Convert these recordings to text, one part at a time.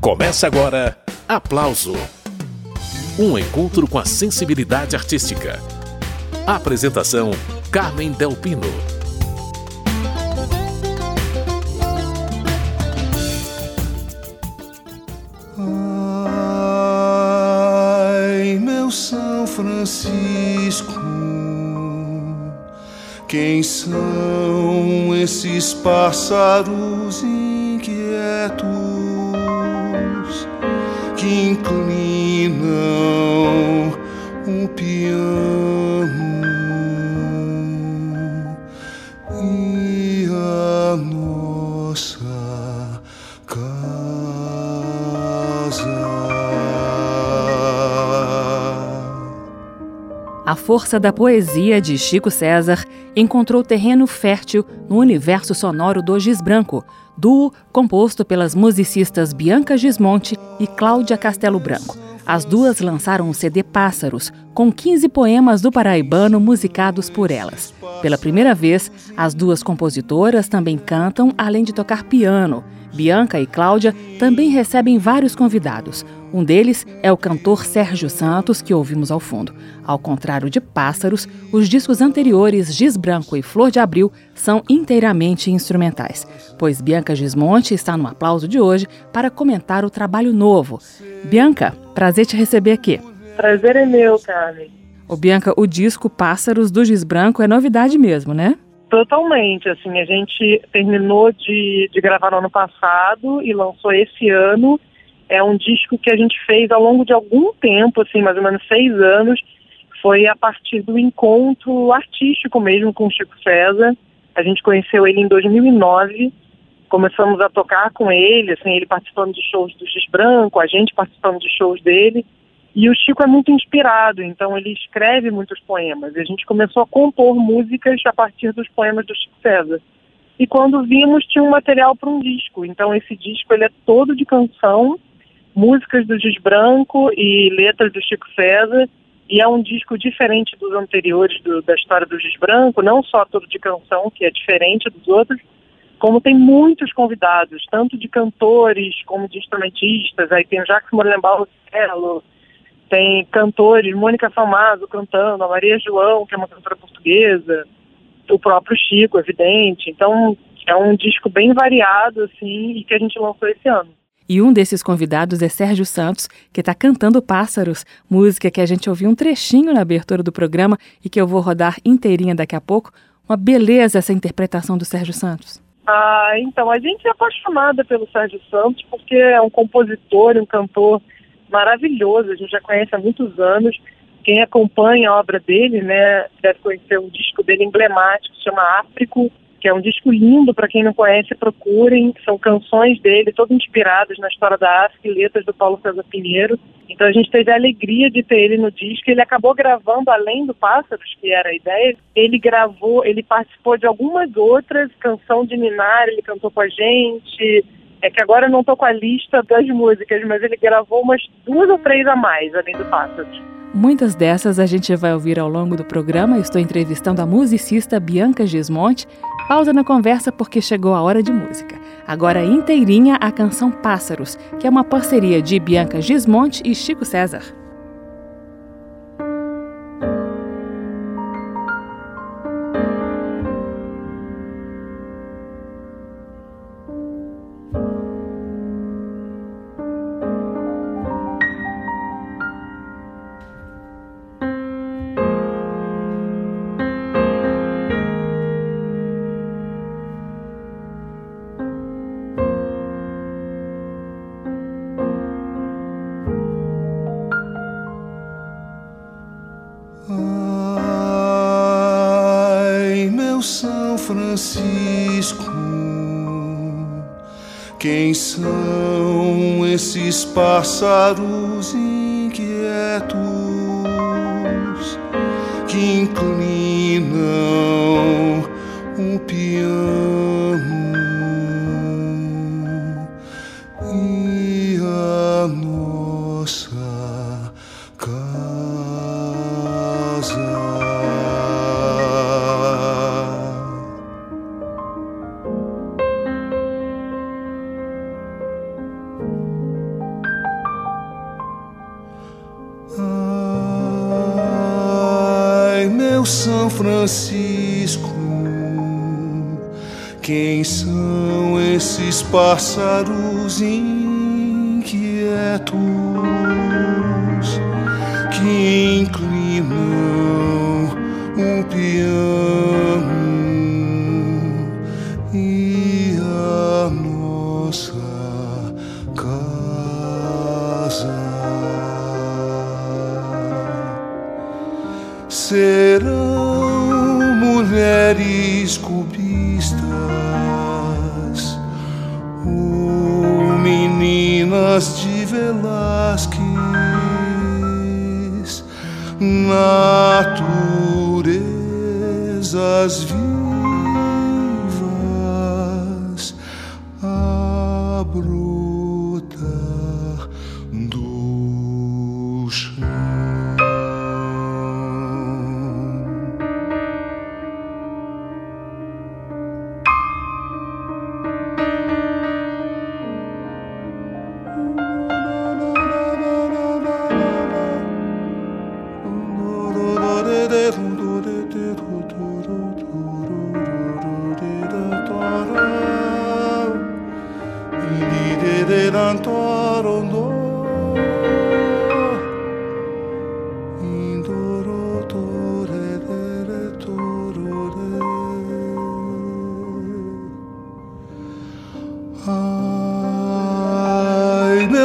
Começa agora Aplauso um encontro com a sensibilidade artística. Apresentação: Carmen Delpino. Ai, meu São Francisco, quem são esses pássaros inquietos que inclinam o piano? E a nossa casa. A força da poesia de Chico César encontrou terreno fértil no universo sonoro do Giz Branco, duo composto pelas musicistas Bianca Gismonte e Cláudia Castelo Branco. As duas lançaram o CD Pássaros, com 15 poemas do paraibano musicados por elas. Pela primeira vez, as duas compositoras também cantam, além de tocar piano. Bianca e Cláudia também recebem vários convidados. Um deles é o cantor Sérgio Santos, que ouvimos ao fundo. Ao contrário de Pássaros, os discos anteriores, Giz Branco e Flor de Abril, são inteiramente instrumentais. Pois Bianca Gismonte está no aplauso de hoje para comentar o trabalho novo. Bianca, prazer te receber aqui. Prazer é meu, Carmen. Ô Bianca, o disco Pássaros do Giz Branco é novidade mesmo, né? Totalmente, assim, a gente terminou de, de gravar no ano passado e lançou esse ano é um disco que a gente fez ao longo de algum tempo, assim, mais ou menos seis anos. Foi a partir do encontro artístico mesmo com o Chico César. A gente conheceu ele em 2009. Começamos a tocar com ele, assim, ele participando de shows do Giz Branco, a gente participando de shows dele. E o Chico é muito inspirado, então ele escreve muitos poemas. E a gente começou a compor músicas a partir dos poemas do Chico César. E quando vimos, tinha um material para um disco. Então esse disco ele é todo de canção músicas do Giz Branco e letras do Chico César. E é um disco diferente dos anteriores do, da história do Giz Branco, não só todo de canção, que é diferente dos outros, como tem muitos convidados, tanto de cantores como de instrumentistas. Aí tem o Jacques Morelenbaum Cello, tem cantores, Mônica Famazo cantando, a Maria João, que é uma cantora portuguesa, o próprio Chico, evidente. Então é um disco bem variado, assim, e que a gente lançou esse ano. E um desses convidados é Sérgio Santos, que está cantando Pássaros, música que a gente ouviu um trechinho na abertura do programa e que eu vou rodar inteirinha daqui a pouco. Uma beleza essa interpretação do Sérgio Santos. Ah, então, a gente é apaixonada pelo Sérgio Santos porque é um compositor, um cantor maravilhoso, a gente já conhece há muitos anos. Quem acompanha a obra dele, né, deve conhecer um disco dele emblemático, se chama Áfrico, que é um disco lindo, para quem não conhece, procurem. São canções dele, todas inspiradas na história da África e letras do Paulo César Pinheiro. Então a gente teve a alegria de ter ele no disco. Ele acabou gravando, além do Pássaros, que era a ideia, ele gravou, ele participou de algumas outras, Canção de Minar, ele cantou com a gente. É que agora eu não estou com a lista das músicas, mas ele gravou umas duas ou três a mais, além do Pássaros. Muitas dessas a gente vai ouvir ao longo do programa. Estou entrevistando a musicista Bianca Gismonte. Pausa na conversa porque chegou a hora de música. Agora inteirinha a canção Pássaros, que é uma parceria de Bianca Gismonte e Chico César. Francisco. Quem são esses pássaros inquietos que inclinam o piano? Francisco. Quem são esses pássaros inquietos que inclinam um piano e a nossa casa? Serão de Velázquez, naturezas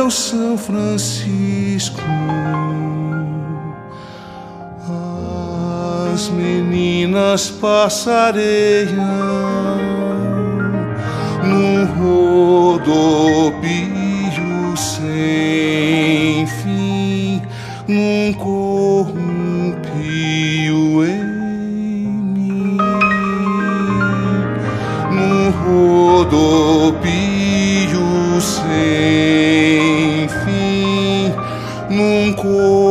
meu São Francisco, as meninas passareiam num rodopio sem fim, num corrumpio em mim, num rodopio sem num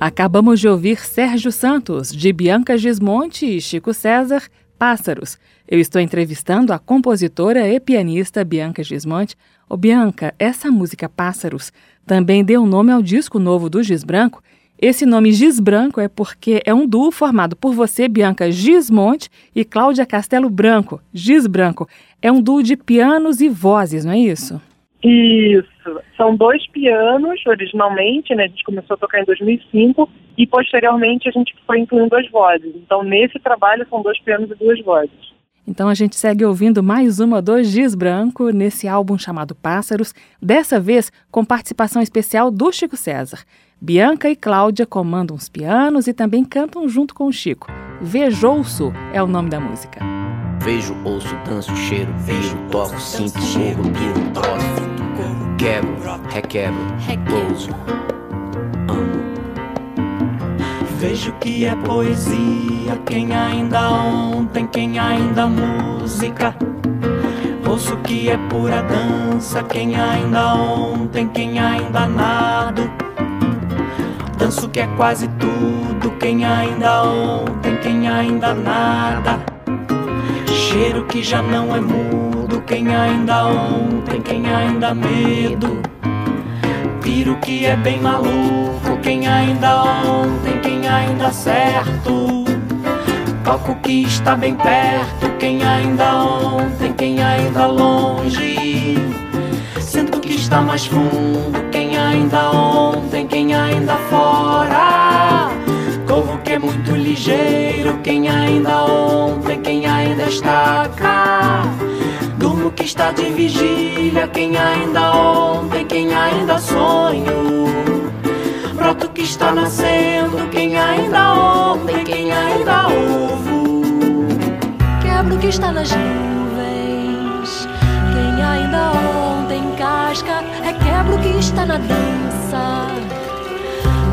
Acabamos de ouvir Sérgio Santos, de Bianca Gismonte e Chico César, Pássaros. Eu estou entrevistando a compositora e pianista Bianca Gismonte. Ô Bianca, essa música Pássaros também deu nome ao disco novo do Giz Branco. Esse nome Giz Branco é porque é um duo formado por você, Bianca Gismonte, e Cláudia Castelo Branco. Giz Branco é um duo de pianos e vozes, não é isso? Isso. São dois pianos, originalmente, né? A gente começou a tocar em 2005 e posteriormente a gente foi incluindo as vozes. Então, nesse trabalho são dois pianos e duas vozes. Então a gente segue ouvindo mais uma do Giz Branco nesse álbum chamado Pássaros, dessa vez com participação especial do Chico César. Bianca e Cláudia comandam os pianos e também cantam junto com o Chico. Vejouço é o nome da música. Vejo, ouço, danço, cheiro, vejo, toco, sinto, morro, piro, tosse. Quebro, requebro, ouço, amo. Vejo que é poesia, quem ainda ontem, quem ainda música. Ouço que é pura dança, quem ainda ontem, quem ainda nado. Danço que é quase tudo, quem ainda ontem, quem ainda nada. Cheiro que já não é mudo, quem ainda ontem, quem ainda medo. Piro que é bem maluco, quem ainda ontem, quem ainda certo. Toco que está bem perto, quem ainda ontem, quem ainda longe. Sinto que está mais fundo, quem ainda ontem, quem ainda fora. Corro que é muito ligeiro, quem ainda ontem, quem ainda está cá. Durmo que está de vigília, quem ainda ontem, quem ainda sonho. broto que está nascendo, quem ainda ontem, quem ainda ovo. Quebra o que está nas nuvens, quem ainda ontem casca, requebra o que está na dança.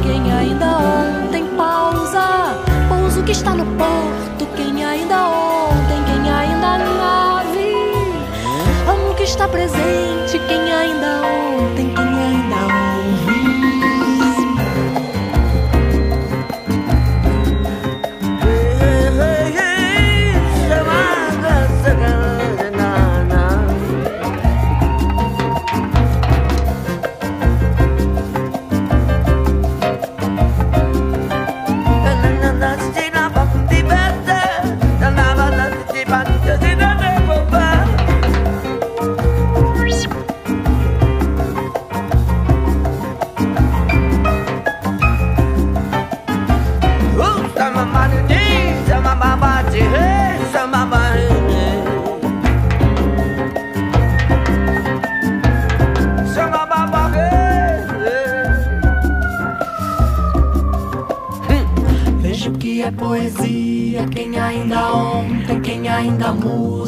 Quem ainda ontem pausa, pouso que está no porto, presente, quem ainda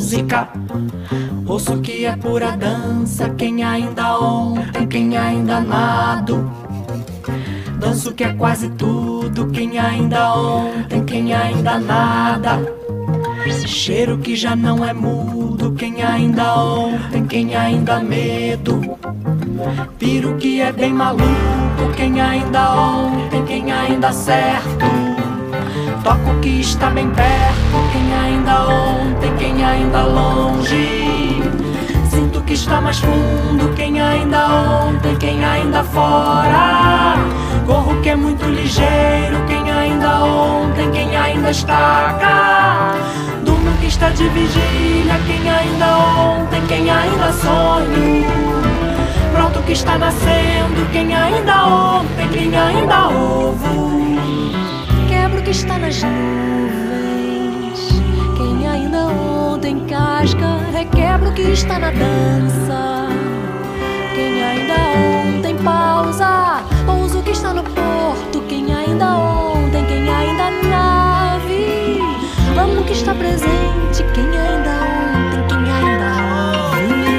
música. Ouço que é pura dança, quem ainda ontem, quem ainda nado. Danço que é quase tudo, quem ainda ontem, quem ainda nada. Cheiro que já não é mudo, quem ainda ontem, quem ainda medo. Piro que é bem maluco, quem ainda ontem, quem ainda certo. Toco que está bem perto, ainda ontem, quem ainda longe. Sinto que está mais fundo, quem ainda ontem, quem ainda fora. Corro que é muito ligeiro, quem ainda ontem, quem ainda estaca. Durmo que está de vigília, quem ainda ontem, quem ainda sonho. Pronto que está nascendo, quem ainda ontem, quem ainda ovo. Quebra o que está nas nuvens. Quem ainda ontem casca, requebra o que está na dança. Quem ainda ontem pausa, pousa o que está no porto. Quem ainda ontem, quem ainda nave, amo o que está presente. Quem ainda ontem, quem ainda ouve.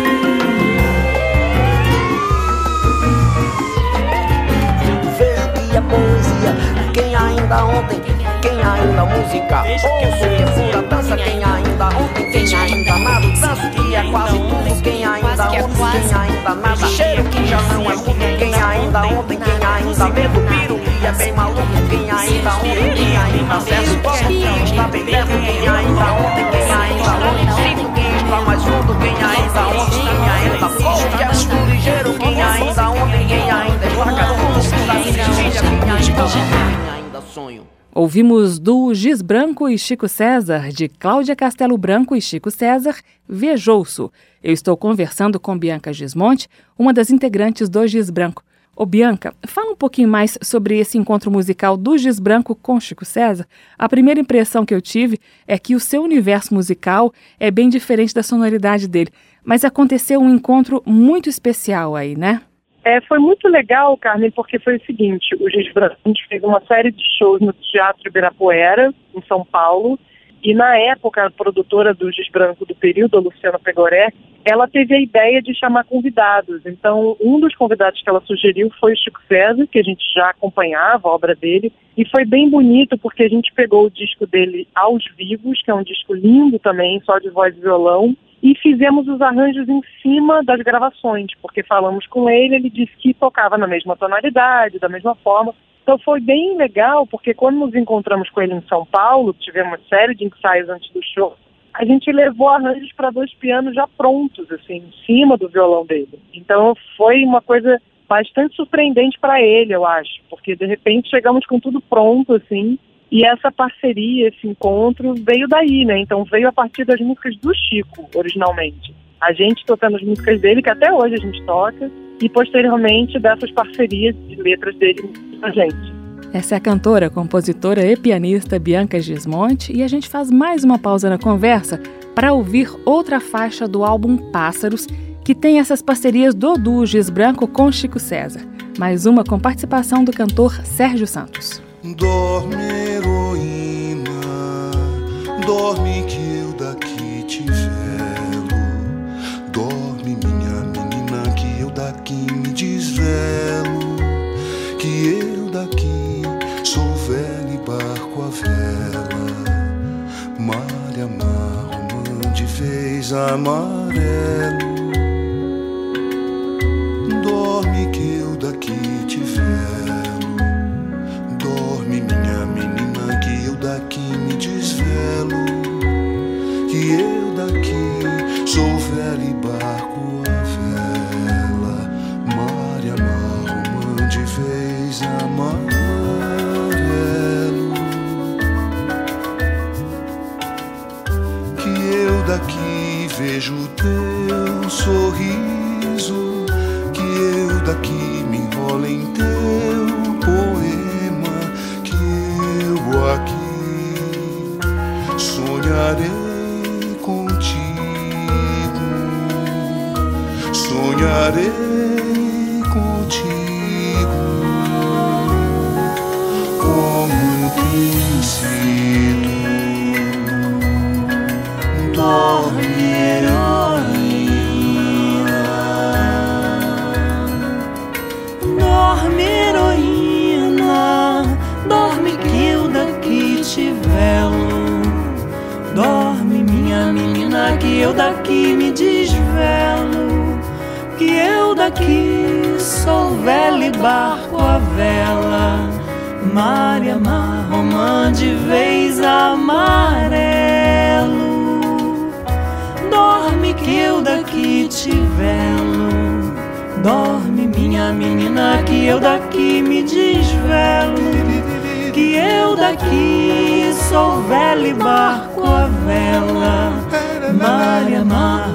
Que é poesia, quem ainda ontem, quem ainda música. Ouço que é dança, quem ainda ontem, quem ainda nada. Danço que é quase tudo, quem ainda ontem, quem ainda nada. Cheiro que já não é mudo, quem ainda ontem, quem ainda medo. Piro que é bem maluco, quem ainda ontem, quem ainda acesso. Toco que está bem perto, quem ainda ontem, quem ainda longe. Sinto que está mais fundo, quem ainda ontem, quem ainda pouco. Que é muito ligeiro, quem ainda ontem, quem ainda larga tudo. Quem quem ainda sonho. Ouvimos do Giz Branco e Chico César, de Cláudia Castelo Branco e Chico César, Vejouço. Eu estou conversando com Bianca Gismonte, uma das integrantes do Giz Branco. Ô Bianca, fala um pouquinho mais sobre esse encontro musical do Giz Branco com Chico César. A primeira impressão que eu tive é que o seu universo musical é bem diferente da sonoridade dele, mas aconteceu um encontro muito especial aí, né? É, foi muito legal, Carmen, porque foi o seguinte, o gente fez uma série de shows no Teatro Ibirapuera, em São Paulo, e na época a produtora do Giz Branco do período, a Luciana Pegoré, ela teve a ideia de chamar convidados. Então, um dos convidados que ela sugeriu foi o Chico César, que a gente já acompanhava a obra dele, e foi bem bonito porque a gente pegou o disco dele aos vivos, que é um disco lindo também, só de voz e violão, e fizemos os arranjos em cima das gravações, porque falamos com ele, ele disse que tocava na mesma tonalidade, da mesma forma. Então foi bem legal, porque quando nos encontramos com ele em São Paulo, tivemos uma série de ensaios antes do show, a gente levou arranjos para dois pianos já prontos, assim, em cima do violão dele. Então foi uma coisa bastante surpreendente para ele, eu acho, porque de repente chegamos com tudo pronto, assim, e essa parceria, esse encontro veio daí, né? Então veio a partir das músicas do Chico, originalmente. A gente tocando as músicas dele, que até hoje a gente toca, e posteriormente dessas parcerias de letras dele com a gente. Essa é a cantora, compositora e pianista Bianca Gismonte e a gente faz mais uma pausa na conversa para ouvir outra faixa do álbum Pássaros, que tem essas parcerias do duo Giz Branco com Chico César. mais uma com participação do cantor Sérgio Santos. Dorme, heroína, dorme que eu daqui te velo. Dorme, minha menina, que eu daqui me desvelo. Que eu daqui sou velho e barco a vela. Mar amarro, de vez amarelo. Teu sorriso. Que eu daqui me enrolo em teu poema. Que eu aqui sonharei contigo. Sonharei contigo. Como tem sido. Dorme, daqui me desvelo. Que eu daqui sou velho e barco a vela. Mar romã de vez amarelo. Dorme que eu daqui te velo. Dorme, minha menina, que eu daqui me desvelo. Que eu daqui sou velho e barco a vela. Mar e mar,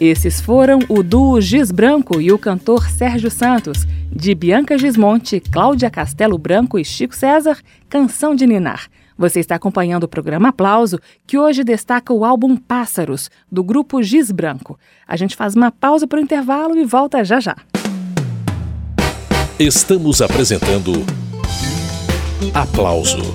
Esses foram o duo Giz Branco e o cantor Sérgio Santos, de Bianca Gismonte, Cláudia Castelo Branco e Chico César, Canção de Ninar. Você está acompanhando o programa Aplauso, que hoje destaca o álbum Pássaros, do grupo Giz Branco. A gente faz uma pausa para o intervalo e volta já já. Estamos apresentando Aplauso.